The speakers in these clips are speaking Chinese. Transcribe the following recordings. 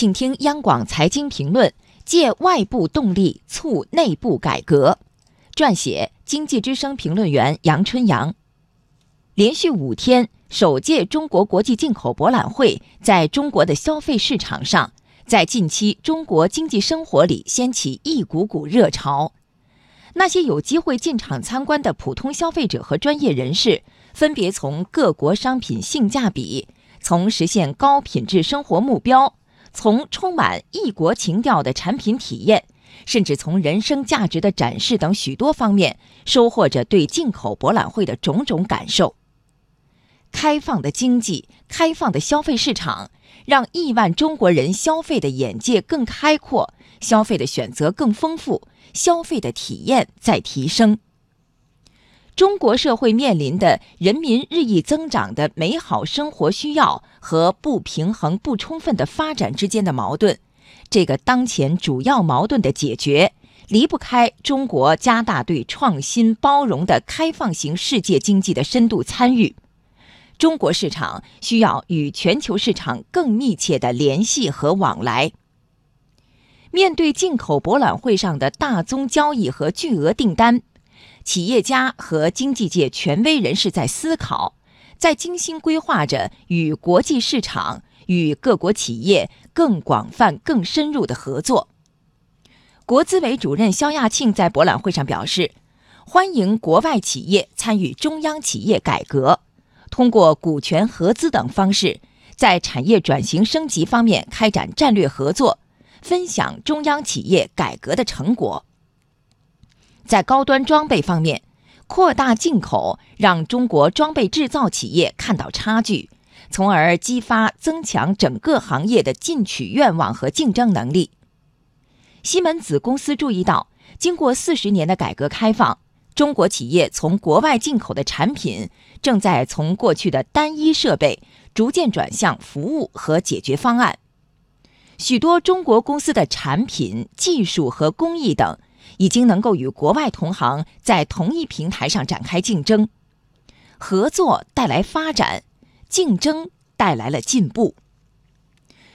请听央广财经评论：借外部动力促内部改革。撰写：经济之声评论员杨春阳。连续五天，首届中国国际进口博览会在中国的消费市场上，在近期中国经济生活里掀起一股股热潮。那些有机会进场参观的普通消费者和专业人士，分别从各国商品性价比，从实现高品质生活目标。从充满异国情调的产品体验，甚至从人生价值的展示等许多方面，收获着对进口博览会的种种感受。开放的经济，开放的消费市场，让亿万中国人消费的眼界更开阔，消费的选择更丰富，消费的体验在提升。中国社会面临的人民日益增长的美好生活需要和不平衡不充分的发展之间的矛盾，这个当前主要矛盾的解决，离不开中国加大对创新包容的开放型世界经济的深度参与。中国市场需要与全球市场更密切的联系和往来。面对进口博览会上的大宗交易和巨额订单。企业家和经济界权威人士在思考，在精心规划着与国际市场、与各国企业更广泛、更深入的合作。国资委主任肖亚庆在博览会上表示，欢迎国外企业参与中央企业改革，通过股权合资等方式，在产业转型升级方面开展战略合作，分享中央企业改革的成果。在高端装备方面，扩大进口，让中国装备制造企业看到差距，从而激发增强整个行业的进取愿望和竞争能力。西门子公司注意到，经过四十年的改革开放，中国企业从国外进口的产品正在从过去的单一设备逐渐转向服务和解决方案。许多中国公司的产品、技术和工艺等。已经能够与国外同行在同一平台上展开竞争，合作带来发展，竞争带来了进步。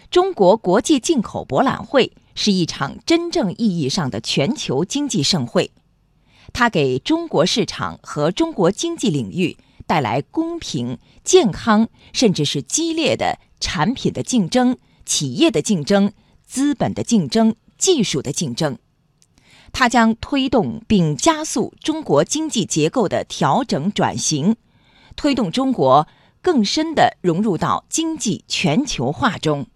中国国际进口博览会是一场真正意义上的全球经济盛会，它给中国市场和中国经济领域带来公平、健康，甚至是激烈的产品的竞争、企业的竞争、资本的竞争、技术的竞争。它将推动并加速中国经济结构的调整转型，推动中国更深地融入到经济全球化中。